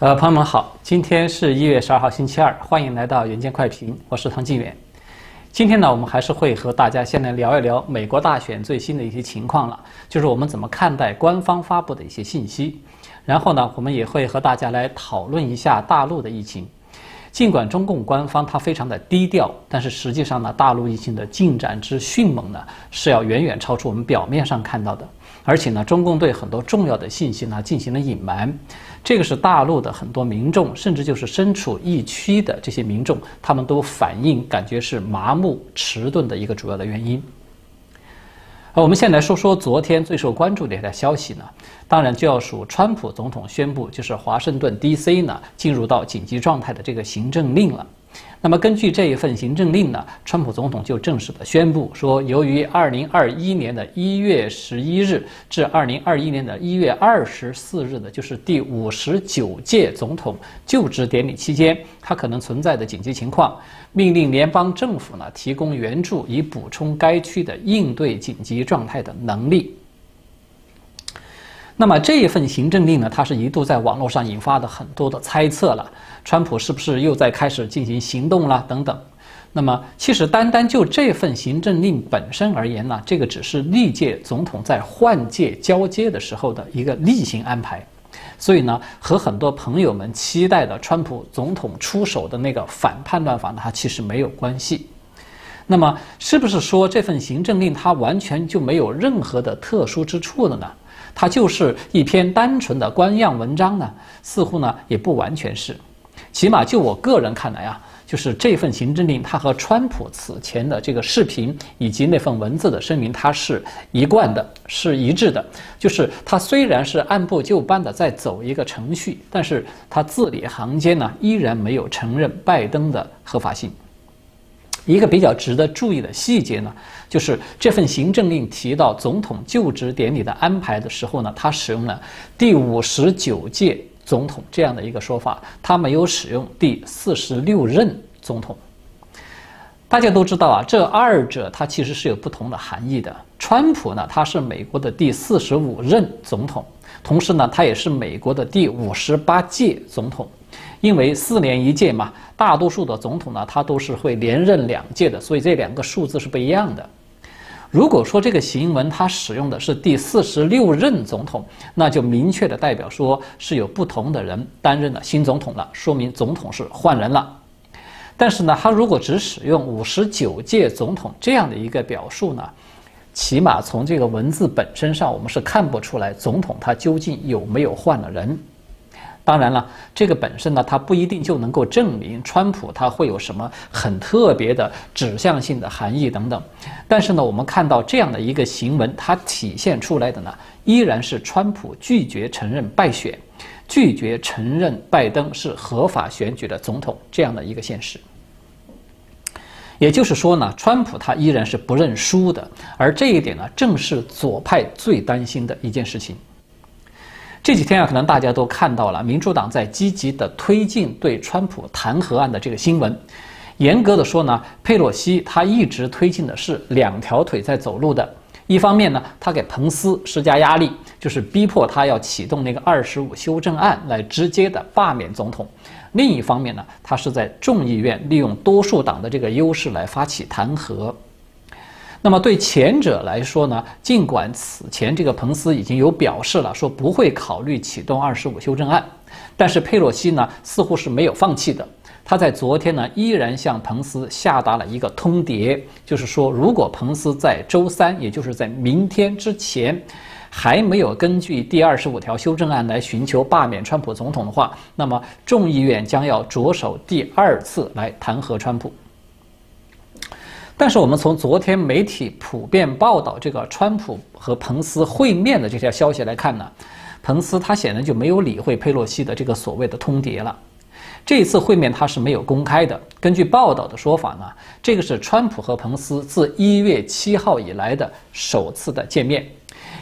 呃，朋友们好，今天是一月十二号星期二，欢迎来到远见快评，我是唐晋远。今天呢，我们还是会和大家先来聊一聊美国大选最新的一些情况了，就是我们怎么看待官方发布的一些信息。然后呢，我们也会和大家来讨论一下大陆的疫情。尽管中共官方它非常的低调，但是实际上呢，大陆疫情的进展之迅猛呢，是要远远超出我们表面上看到的。而且呢，中共对很多重要的信息呢进行了隐瞒，这个是大陆的很多民众，甚至就是身处疫区的这些民众，他们都反映感觉是麻木迟钝的一个主要的原因。好，我们先来说说昨天最受关注的一条消息呢，当然就要数川普总统宣布，就是华盛顿 D.C. 呢进入到紧急状态的这个行政令了。那么根据这一份行政令呢，川普总统就正式的宣布说，由于二零二一年的一月十一日至二零二一年的一月二十四日的，就是第五十九届总统就职典礼期间，它可能存在的紧急情况，命令联邦政府呢提供援助，以补充该区的应对紧急状态的能力。那么这一份行政令呢，它是一度在网络上引发的很多的猜测了，川普是不是又在开始进行行动了等等。那么其实单单就这份行政令本身而言呢，这个只是历届总统在换届交接的时候的一个例行安排，所以呢，和很多朋友们期待的川普总统出手的那个反叛乱法呢，它其实没有关系。那么是不是说这份行政令它完全就没有任何的特殊之处了呢？它就是一篇单纯的官样文章呢，似乎呢也不完全是，起码就我个人看来啊，就是这份行政令，它和川普此前的这个视频以及那份文字的声明，它是一贯的，是一致的。就是它虽然是按部就班的在走一个程序，但是它字里行间呢，依然没有承认拜登的合法性。一个比较值得注意的细节呢，就是这份行政令提到总统就职典礼的安排的时候呢，他使用了第五十九届总统这样的一个说法，他没有使用第四十六任总统。大家都知道啊，这二者它其实是有不同的含义的。川普呢，他是美国的第四十五任总统，同时呢，他也是美国的第五十八届总统。因为四年一届嘛，大多数的总统呢，他都是会连任两届的，所以这两个数字是不一样的。如果说这个行文它使用的是第四十六任总统，那就明确的代表说是有不同的人担任了新总统了，说明总统是换人了。但是呢，他如果只使用五十九届总统这样的一个表述呢，起码从这个文字本身上，我们是看不出来总统他究竟有没有换了人。当然了，这个本身呢，它不一定就能够证明川普他会有什么很特别的指向性的含义等等。但是呢，我们看到这样的一个行文，它体现出来的呢，依然是川普拒绝承认败选，拒绝承认拜登是合法选举的总统这样的一个现实。也就是说呢，川普他依然是不认输的，而这一点呢，正是左派最担心的一件事情。这几天啊，可能大家都看到了，民主党在积极的推进对川普弹劾案的这个新闻。严格的说呢，佩洛西他一直推进的是两条腿在走路的。一方面呢，他给彭斯施加压力，就是逼迫他要启动那个二十五修正案来直接的罢免总统；另一方面呢，他是在众议院利用多数党的这个优势来发起弹劾。那么对前者来说呢，尽管此前这个彭斯已经有表示了，说不会考虑启动二十五修正案，但是佩洛西呢似乎是没有放弃的。他在昨天呢依然向彭斯下达了一个通牒，就是说如果彭斯在周三，也就是在明天之前，还没有根据第二十五条修正案来寻求罢免川普总统的话，那么众议院将要着手第二次来弹劾川普。但是我们从昨天媒体普遍报道这个川普和彭斯会面的这条消息来看呢，彭斯他显然就没有理会佩洛西的这个所谓的通牒了。这次会面他是没有公开的。根据报道的说法呢，这个是川普和彭斯自一月七号以来的首次的见面。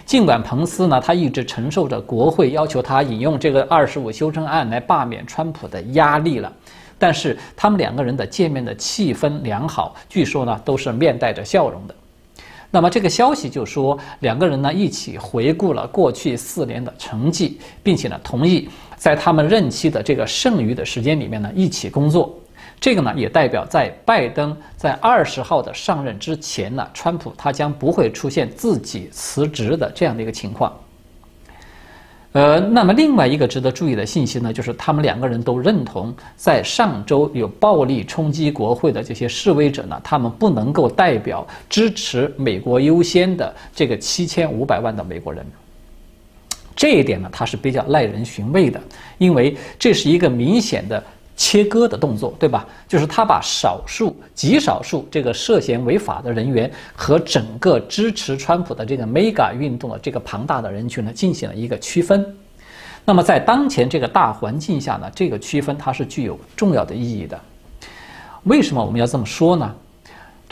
尽管彭斯呢，他一直承受着国会要求他引用这个二十五修正案来罢免川普的压力了。但是他们两个人的见面的气氛良好，据说呢都是面带着笑容的。那么这个消息就说两个人呢一起回顾了过去四年的成绩，并且呢同意在他们任期的这个剩余的时间里面呢一起工作。这个呢也代表在拜登在二十号的上任之前呢，川普他将不会出现自己辞职的这样的一个情况。呃，那么另外一个值得注意的信息呢，就是他们两个人都认同，在上周有暴力冲击国会的这些示威者呢，他们不能够代表支持美国优先的这个七千五百万的美国人。这一点呢，他是比较耐人寻味的，因为这是一个明显的切割的动作，对吧？就是他把少数、极少数这个涉嫌违法的人员和整个支持川普的这个 Mega 运动的这个庞大的人群呢，进行了一个区分。那么在当前这个大环境下呢，这个区分它是具有重要的意义的。为什么我们要这么说呢？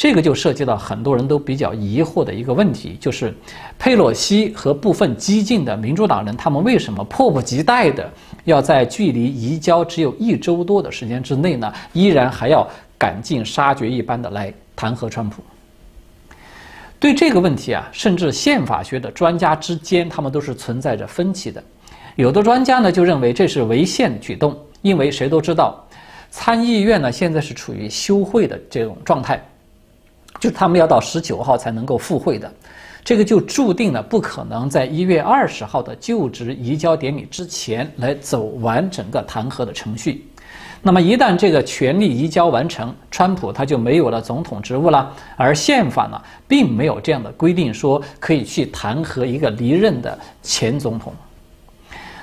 这个就涉及到很多人都比较疑惑的一个问题，就是佩洛西和部分激进的民主党人，他们为什么迫不及待的要在距离移交只有一周多的时间之内呢，依然还要赶尽杀绝一般的来弹劾川普？对这个问题啊，甚至宪法学的专家之间，他们都是存在着分歧的。有的专家呢就认为这是违宪举动，因为谁都知道，参议院呢现在是处于休会的这种状态。就是他们要到十九号才能够复会的，这个就注定了不可能在一月二十号的就职移交典礼之前来走完整个弹劾的程序。那么一旦这个权力移交完成，川普他就没有了总统职务了。而宪法呢，并没有这样的规定说可以去弹劾一个离任的前总统。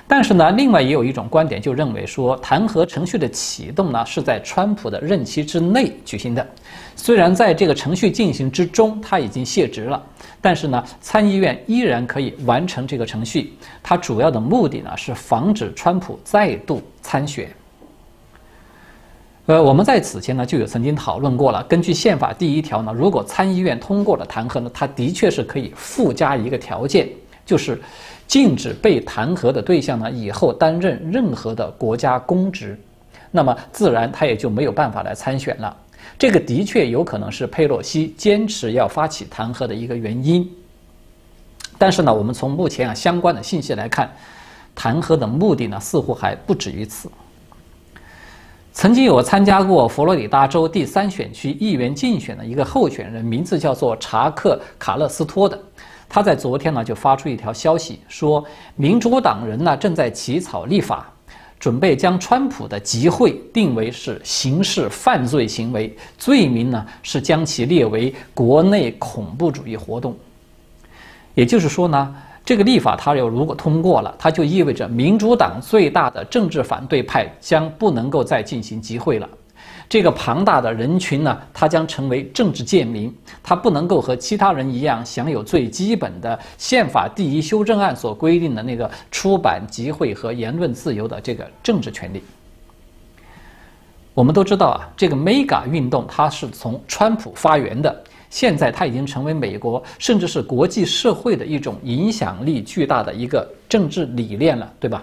但是呢，另外也有一种观点，就认为说弹劾程序的启动呢是在川普的任期之内举行的。虽然在这个程序进行之中他已经卸职了，但是呢，参议院依然可以完成这个程序。它主要的目的呢是防止川普再度参选。呃，我们在此前呢就有曾经讨论过了。根据宪法第一条呢，如果参议院通过了弹劾呢，它的确是可以附加一个条件，就是。禁止被弹劾的对象呢，以后担任任何的国家公职，那么自然他也就没有办法来参选了。这个的确有可能是佩洛西坚持要发起弹劾的一个原因。但是呢，我们从目前啊相关的信息来看，弹劾的目的呢似乎还不止于此。曾经有参加过佛罗里达州第三选区议员竞选的一个候选人，名字叫做查克·卡勒斯托的。他在昨天呢就发出一条消息，说民主党人呢正在起草立法，准备将川普的集会定为是刑事犯罪行为，罪名呢是将其列为国内恐怖主义活动。也就是说呢，这个立法它要如果通过了，它就意味着民主党最大的政治反对派将不能够再进行集会了。这个庞大的人群呢，他将成为政治贱民，他不能够和其他人一样享有最基本的宪法第一修正案所规定的那个出版、集会和言论自由的这个政治权利。我们都知道啊，这个 Mega 运动它是从川普发源的，现在它已经成为美国甚至是国际社会的一种影响力巨大的一个政治理念了，对吧？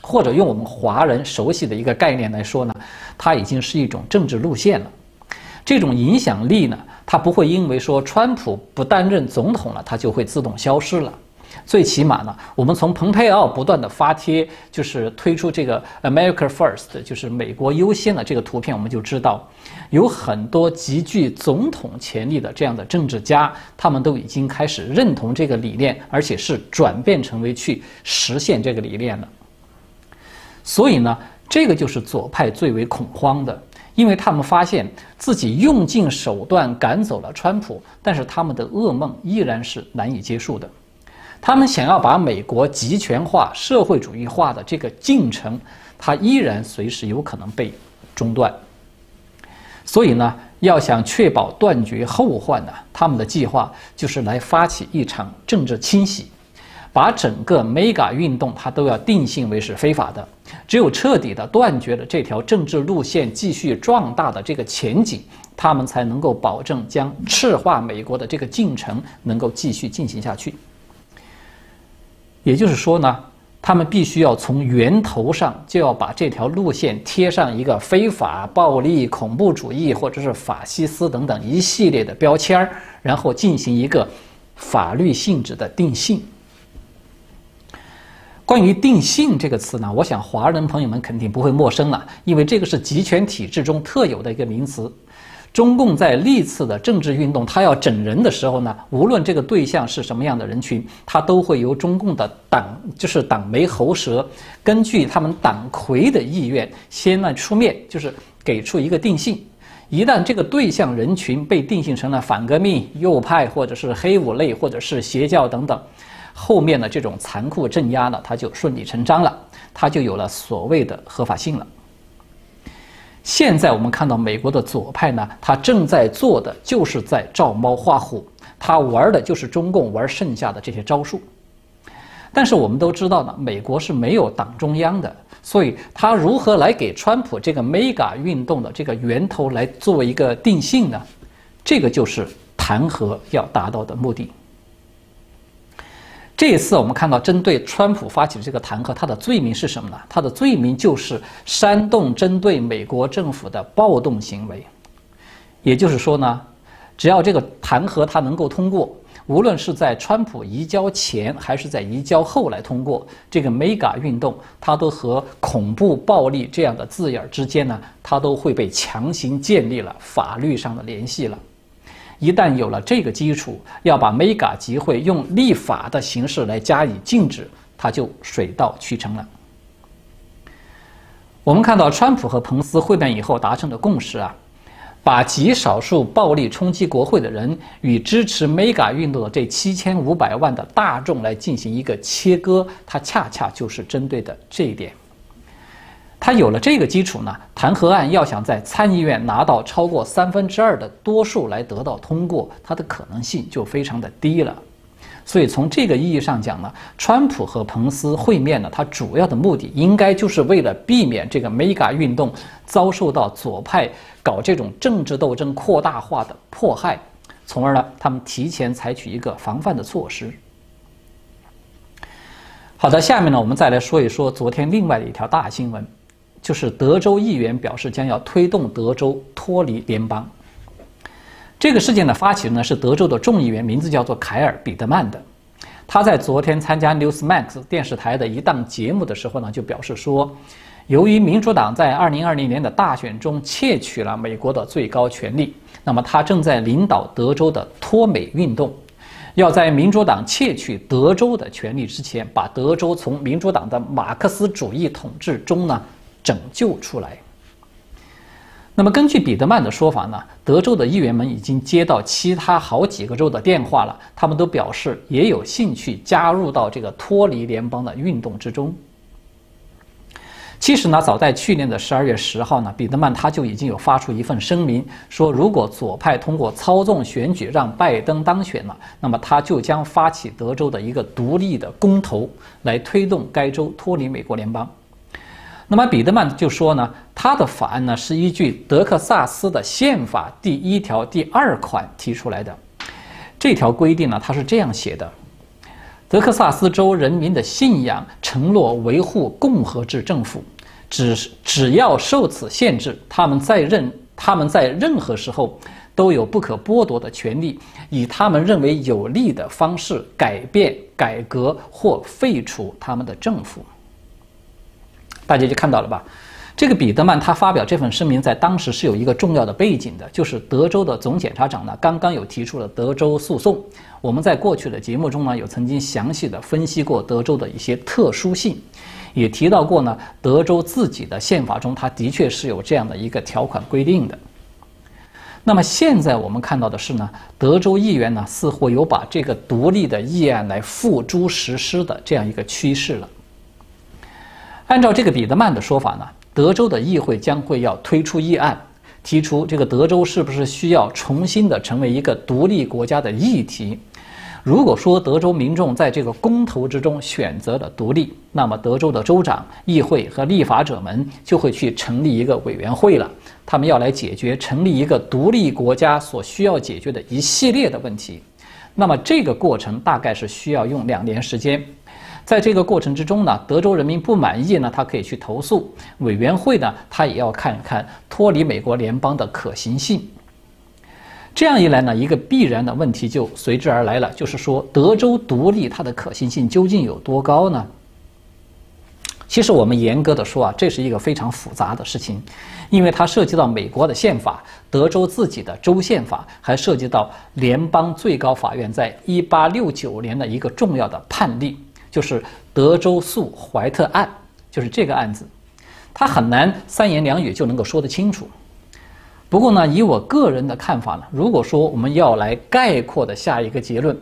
或者用我们华人熟悉的一个概念来说呢，它已经是一种政治路线了。这种影响力呢，它不会因为说川普不担任总统了，它就会自动消失了。最起码呢，我们从蓬佩奥不断的发帖，就是推出这个 America First，就是美国优先的这个图片，我们就知道，有很多极具总统潜力的这样的政治家，他们都已经开始认同这个理念，而且是转变成为去实现这个理念了。所以呢，这个就是左派最为恐慌的，因为他们发现自己用尽手段赶走了川普，但是他们的噩梦依然是难以结束的。他们想要把美国集权化、社会主义化的这个进程，它依然随时有可能被中断。所以呢，要想确保断绝后患呢，他们的计划就是来发起一场政治清洗。把整个 Mega 运动，它都要定性为是非法的。只有彻底的断绝了这条政治路线继续壮大的这个前景，他们才能够保证将赤化美国的这个进程能够继续进行下去。也就是说呢，他们必须要从源头上就要把这条路线贴上一个非法、暴力、恐怖主义或者是法西斯等等一系列的标签儿，然后进行一个法律性质的定性。关于“定性”这个词呢，我想华人朋友们肯定不会陌生了，因为这个是集权体制中特有的一个名词。中共在历次的政治运动，他要整人的时候呢，无论这个对象是什么样的人群，他都会由中共的党，就是党媒喉舌，根据他们党魁的意愿，先呢出面，就是给出一个定性。一旦这个对象人群被定性成了反革命、右派，或者是黑五类，或者是邪教等等。后面的这种残酷镇压呢，它就顺理成章了，它就有了所谓的合法性了。现在我们看到美国的左派呢，他正在做的就是在照猫画虎，他玩的就是中共玩剩下的这些招数。但是我们都知道呢，美国是没有党中央的，所以他如何来给川普这个 mega 运动的这个源头来做一个定性呢？这个就是弹劾要达到的目的。这一次，我们看到针对川普发起的这个弹劾，他的罪名是什么呢？他的罪名就是煽动针对美国政府的暴动行为。也就是说呢，只要这个弹劾他能够通过，无论是在川普移交前还是在移交后来通过，这个 Mega 运动，它都和恐怖暴力这样的字眼之间呢，它都会被强行建立了法律上的联系了。一旦有了这个基础，要把 Mega 集会用立法的形式来加以禁止，它就水到渠成了。我们看到川普和彭斯会面以后达成的共识啊，把极少数暴力冲击国会的人与支持 Mega 运动的这七千五百万的大众来进行一个切割，它恰恰就是针对的这一点。他有了这个基础呢，弹劾案要想在参议院拿到超过三分之二的多数来得到通过，它的可能性就非常的低了。所以从这个意义上讲呢，川普和彭斯会面呢，它主要的目的应该就是为了避免这个 Mega 运动遭受到左派搞这种政治斗争扩大化的迫害，从而呢，他们提前采取一个防范的措施。好的，下面呢，我们再来说一说昨天另外的一条大新闻。就是德州议员表示将要推动德州脱离联邦。这个事件的发起人呢是德州的众议员，名字叫做凯尔·彼得曼的。他在昨天参加 Newsmax 电视台的一档节目的时候呢，就表示说，由于民主党在2020年的大选中窃取了美国的最高权力，那么他正在领导德州的脱美运动，要在民主党窃取德州的权利之前，把德州从民主党的马克思主义统治中呢。拯救出来。那么，根据彼得曼的说法呢，德州的议员们已经接到其他好几个州的电话了，他们都表示也有兴趣加入到这个脱离联邦的运动之中。其实呢，早在去年的十二月十号呢，彼得曼他就已经有发出一份声明，说如果左派通过操纵选举让拜登当选了，那么他就将发起德州的一个独立的公投，来推动该州脱离美国联邦。那么彼得曼就说呢，他的法案呢是依据德克萨斯的宪法第一条第二款提出来的。这条规定呢，他是这样写的：德克萨斯州人民的信仰承诺维护共和制政府，只只要受此限制，他们在任他们在任何时候都有不可剥夺的权利，以他们认为有利的方式改变、改革或废除他们的政府。大家就看到了吧？这个彼得曼他发表这份声明，在当时是有一个重要的背景的，就是德州的总检察长呢刚刚有提出了德州诉讼。我们在过去的节目中呢，有曾经详细的分析过德州的一些特殊性，也提到过呢，德州自己的宪法中，它的确是有这样的一个条款规定的。那么现在我们看到的是呢，德州议员呢似乎有把这个独立的议案来付诸实施的这样一个趋势了。按照这个彼得曼的说法呢，德州的议会将会要推出议案，提出这个德州是不是需要重新的成为一个独立国家的议题。如果说德州民众在这个公投之中选择了独立，那么德州的州长、议会和立法者们就会去成立一个委员会了，他们要来解决成立一个独立国家所需要解决的一系列的问题。那么这个过程大概是需要用两年时间。在这个过程之中呢，德州人民不满意呢，他可以去投诉委员会呢，他也要看一看脱离美国联邦的可行性。这样一来呢，一个必然的问题就随之而来了，就是说德州独立它的可行性究竟有多高呢？其实我们严格的说啊，这是一个非常复杂的事情，因为它涉及到美国的宪法、德州自己的州宪法，还涉及到联邦最高法院在一八六九年的一个重要的判例，就是德州诉怀特案，就是这个案子，它很难三言两语就能够说得清楚。不过呢，以我个人的看法呢，如果说我们要来概括的下一个结论。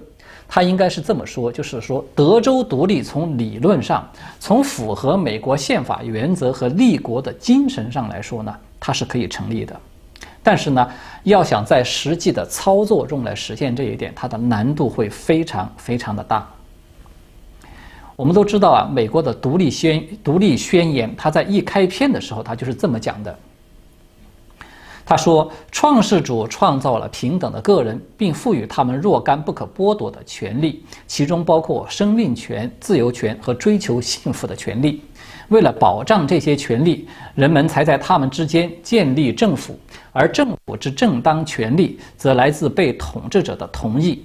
他应该是这么说，就是说，德州独立从理论上，从符合美国宪法原则和立国的精神上来说呢，它是可以成立的。但是呢，要想在实际的操作中来实现这一点，它的难度会非常非常的大。我们都知道啊，美国的独立宣独立宣言，它在一开篇的时候，它就是这么讲的。他说：“创世主创造了平等的个人，并赋予他们若干不可剥夺的权利，其中包括生命权、自由权和追求幸福的权利。为了保障这些权利，人们才在他们之间建立政府，而政府之正当权利则来自被统治者的同意。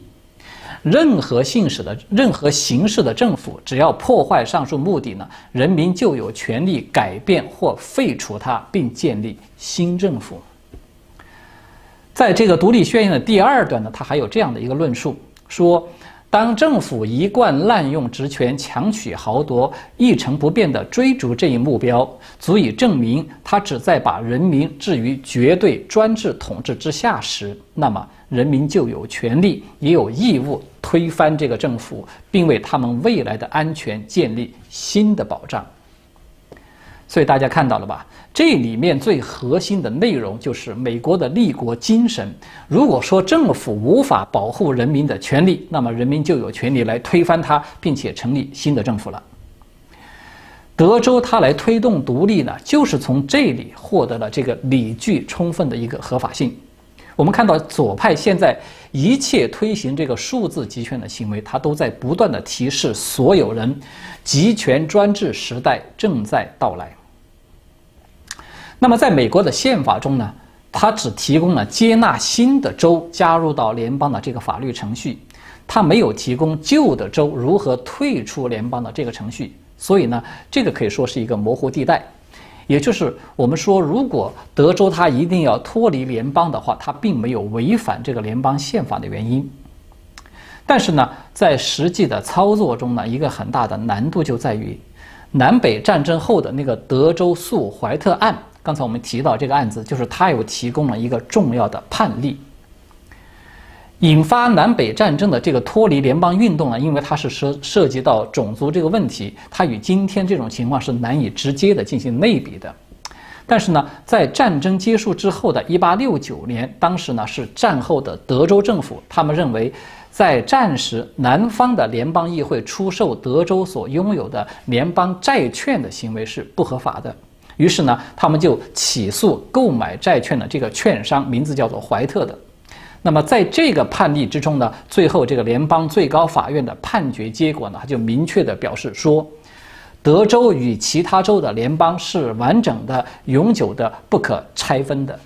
任何性质的任何形式的政府，只要破坏上述目的呢，人民就有权利改变或废除它，并建立新政府。”在这个独立宣言的第二段呢，他还有这样的一个论述：说，当政府一贯滥用职权、强取豪夺、一成不变地追逐这一目标，足以证明他只在把人民置于绝对专制统治之下时，那么人民就有权利也有义务推翻这个政府，并为他们未来的安全建立新的保障。所以大家看到了吧？这里面最核心的内容就是美国的立国精神。如果说政府无法保护人民的权利，那么人民就有权利来推翻它，并且成立新的政府了。德州它来推动独立呢，就是从这里获得了这个理据充分的一个合法性。我们看到左派现在一切推行这个数字集权的行为，它都在不断的提示所有人，集权专制时代正在到来。那么，在美国的宪法中呢，它只提供了接纳新的州加入到联邦的这个法律程序，它没有提供旧的州如何退出联邦的这个程序。所以呢，这个可以说是一个模糊地带。也就是我们说，如果德州它一定要脱离联邦的话，它并没有违反这个联邦宪法的原因。但是呢，在实际的操作中呢，一个很大的难度就在于，南北战争后的那个德州诉怀特案。刚才我们提到这个案子，就是他又提供了一个重要的判例。引发南北战争的这个脱离联邦运动呢，因为它是涉涉及到种族这个问题，它与今天这种情况是难以直接的进行类比的。但是呢，在战争结束之后的1869年，当时呢是战后的德州政府，他们认为，在战时南方的联邦议会出售德州所拥有的联邦债券的行为是不合法的。于是呢，他们就起诉购买债券的这个券商，名字叫做怀特的。那么在这个判例之中呢，最后这个联邦最高法院的判决结果呢，他就明确的表示说，德州与其他州的联邦是完整的、永久的、不可拆分的。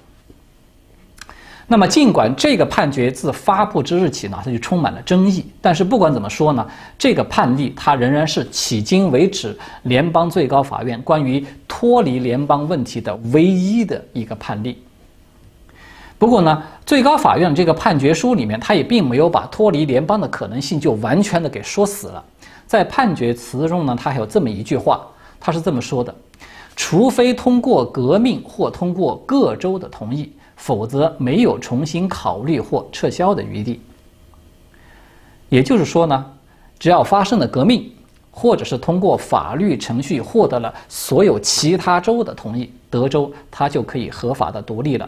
那么，尽管这个判决自发布之日起呢，它就充满了争议，但是不管怎么说呢，这个判例它仍然是迄今为止联邦最高法院关于脱离联邦问题的唯一的一个判例。不过呢，最高法院这个判决书里面，它也并没有把脱离联邦的可能性就完全的给说死了。在判决词中呢，它还有这么一句话，它是这么说的：除非通过革命或通过各州的同意。否则没有重新考虑或撤销的余地。也就是说呢，只要发生了革命，或者是通过法律程序获得了所有其他州的同意，德州它就可以合法的独立了。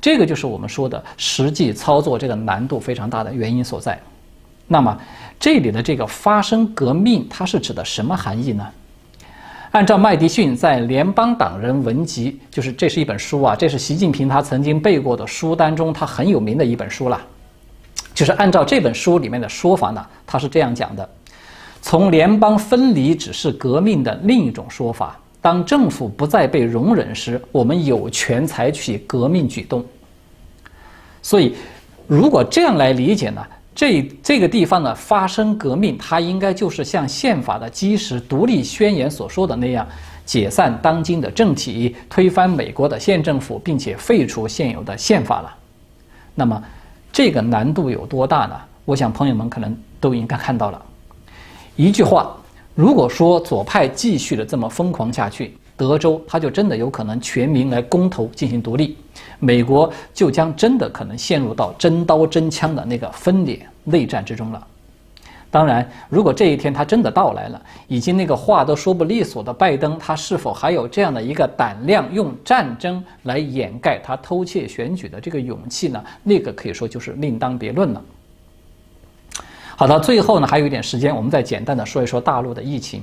这个就是我们说的实际操作这个难度非常大的原因所在。那么这里的这个发生革命，它是指的什么含义呢？按照麦迪逊在《联邦党人文集》，就是这是一本书啊，这是习近平他曾经背过的书单中，他很有名的一本书了。就是按照这本书里面的说法呢，他是这样讲的：从联邦分离只是革命的另一种说法。当政府不再被容忍时，我们有权采取革命举动。所以，如果这样来理解呢，这这个地方呢发生革命，它应该就是像宪法的基石独立宣言所说的那样，解散当今的政体，推翻美国的县政府，并且废除现有的宪法了。那么，这个难度有多大呢？我想朋友们可能都应该看到了。一句话。如果说左派继续的这么疯狂下去，德州他就真的有可能全民来公投进行独立，美国就将真的可能陷入到真刀真枪的那个分裂内战之中了。当然，如果这一天他真的到来了，已经那个话都说不利索的拜登，他是否还有这样的一个胆量，用战争来掩盖他偷窃选举的这个勇气呢？那个可以说就是另当别论了。好的，最后呢还有一点时间，我们再简单的说一说大陆的疫情。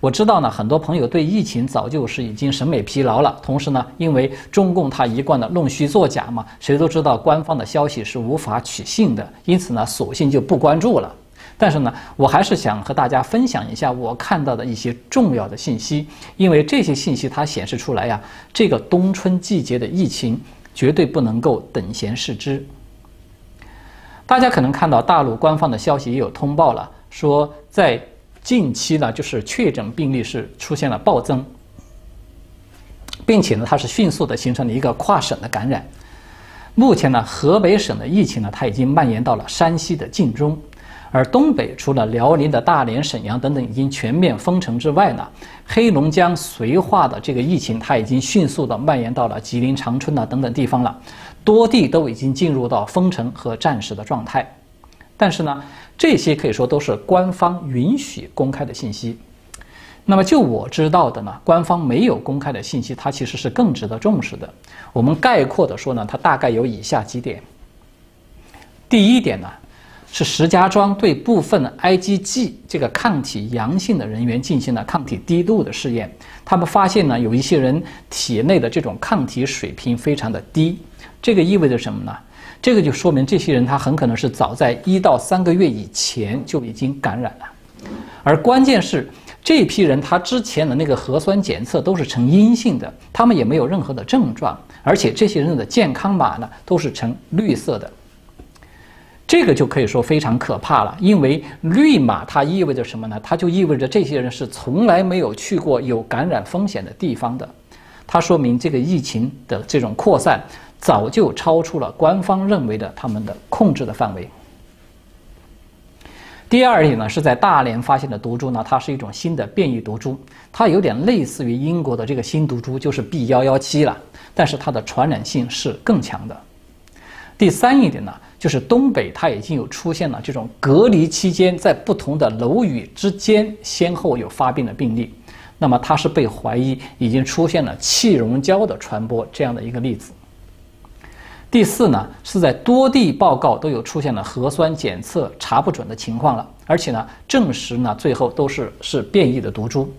我知道呢，很多朋友对疫情早就是已经审美疲劳了。同时呢，因为中共他一贯的弄虚作假嘛，谁都知道官方的消息是无法取信的，因此呢，索性就不关注了。但是呢，我还是想和大家分享一下我看到的一些重要的信息，因为这些信息它显示出来呀，这个冬春季节的疫情绝对不能够等闲视之。大家可能看到大陆官方的消息也有通报了，说在近期呢，就是确诊病例是出现了暴增，并且呢，它是迅速的形成了一个跨省的感染。目前呢，河北省的疫情呢，它已经蔓延到了山西的晋中，而东北除了辽宁的大连、沈阳等等已经全面封城之外呢，黑龙江绥化的这个疫情，它已经迅速的蔓延到了吉林长春呐等等地方了。多地都已经进入到封城和战时的状态，但是呢，这些可以说都是官方允许公开的信息。那么就我知道的呢，官方没有公开的信息，它其实是更值得重视的。我们概括的说呢，它大概有以下几点。第一点呢，是石家庄对部分 IgG 这个抗体阳性的人员进行了抗体滴度的试验，他们发现呢，有一些人体内的这种抗体水平非常的低。这个意味着什么呢？这个就说明这些人他很可能是早在一到三个月以前就已经感染了，而关键是这批人他之前的那个核酸检测都是呈阴性的，他们也没有任何的症状，而且这些人的健康码呢都是呈绿色的，这个就可以说非常可怕了，因为绿码它意味着什么呢？它就意味着这些人是从来没有去过有感染风险的地方的，它说明这个疫情的这种扩散。早就超出了官方认为的他们的控制的范围。第二点呢，是在大连发现的毒株呢，它是一种新的变异毒株，它有点类似于英国的这个新毒株，就是 B 幺幺七了，但是它的传染性是更强的。第三一点呢，就是东北它已经有出现了这种隔离期间在不同的楼宇之间先后有发病的病例，那么它是被怀疑已经出现了气溶胶的传播这样的一个例子。第四呢，是在多地报告都有出现了核酸检测查不准的情况了，而且呢，证实呢最后都是是变异的毒株，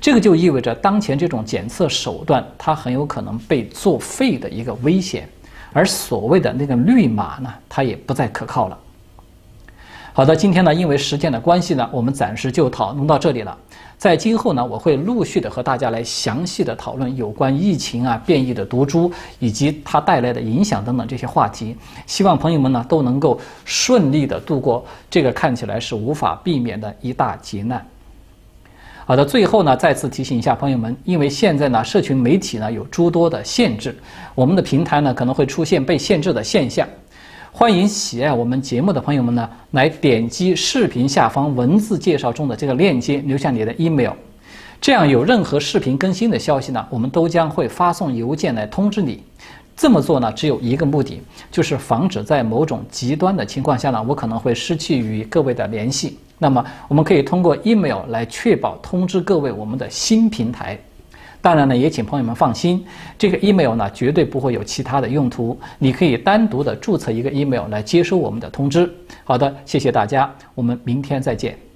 这个就意味着当前这种检测手段它很有可能被作废的一个危险，而所谓的那个绿码呢，它也不再可靠了。好的，今天呢，因为时间的关系呢，我们暂时就讨论到这里了。在今后呢，我会陆续的和大家来详细的讨论有关疫情啊、变异的毒株以及它带来的影响等等这些话题。希望朋友们呢都能够顺利的度过这个看起来是无法避免的一大劫难。好的，最后呢，再次提醒一下朋友们，因为现在呢，社群媒体呢有诸多的限制，我们的平台呢可能会出现被限制的现象。欢迎喜爱我们节目的朋友们呢，来点击视频下方文字介绍中的这个链接，留下你的 email，这样有任何视频更新的消息呢，我们都将会发送邮件来通知你。这么做呢，只有一个目的，就是防止在某种极端的情况下呢，我可能会失去与各位的联系。那么，我们可以通过 email 来确保通知各位我们的新平台。当然呢，也请朋友们放心，这个 email 呢绝对不会有其他的用途，你可以单独的注册一个 email 来接收我们的通知。好的，谢谢大家，我们明天再见。